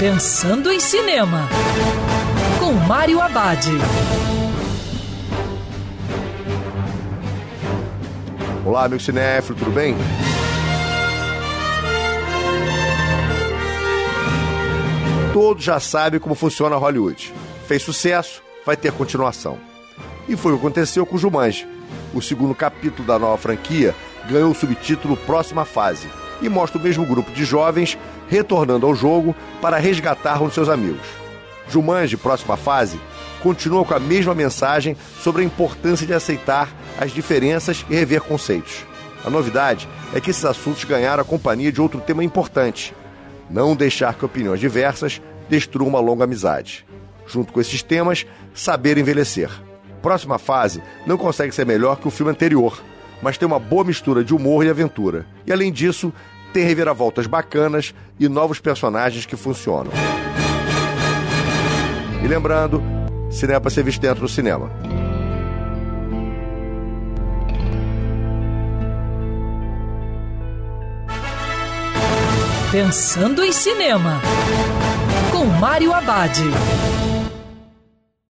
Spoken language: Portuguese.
Pensando em Cinema, com Mário Abad. Olá, meu cinéfilo, tudo bem? Todos já sabem como funciona Hollywood. Fez sucesso, vai ter continuação. E foi o que aconteceu com Jumanji. O segundo capítulo da nova franquia ganhou o subtítulo Próxima Fase e mostra o mesmo grupo de jovens retornando ao jogo para resgatar um de seus amigos. Jumanji, próxima fase, continua com a mesma mensagem sobre a importância de aceitar as diferenças e rever conceitos. A novidade é que esses assuntos ganharam a companhia de outro tema importante: não deixar que opiniões diversas destruam uma longa amizade. Junto com esses temas, saber envelhecer. Próxima fase não consegue ser melhor que o filme anterior, mas tem uma boa mistura de humor e aventura. E além disso, tem reviravoltas bacanas e novos personagens que funcionam. E lembrando, cinema para ser visto dentro do cinema. Pensando em Cinema, com Mário Abad.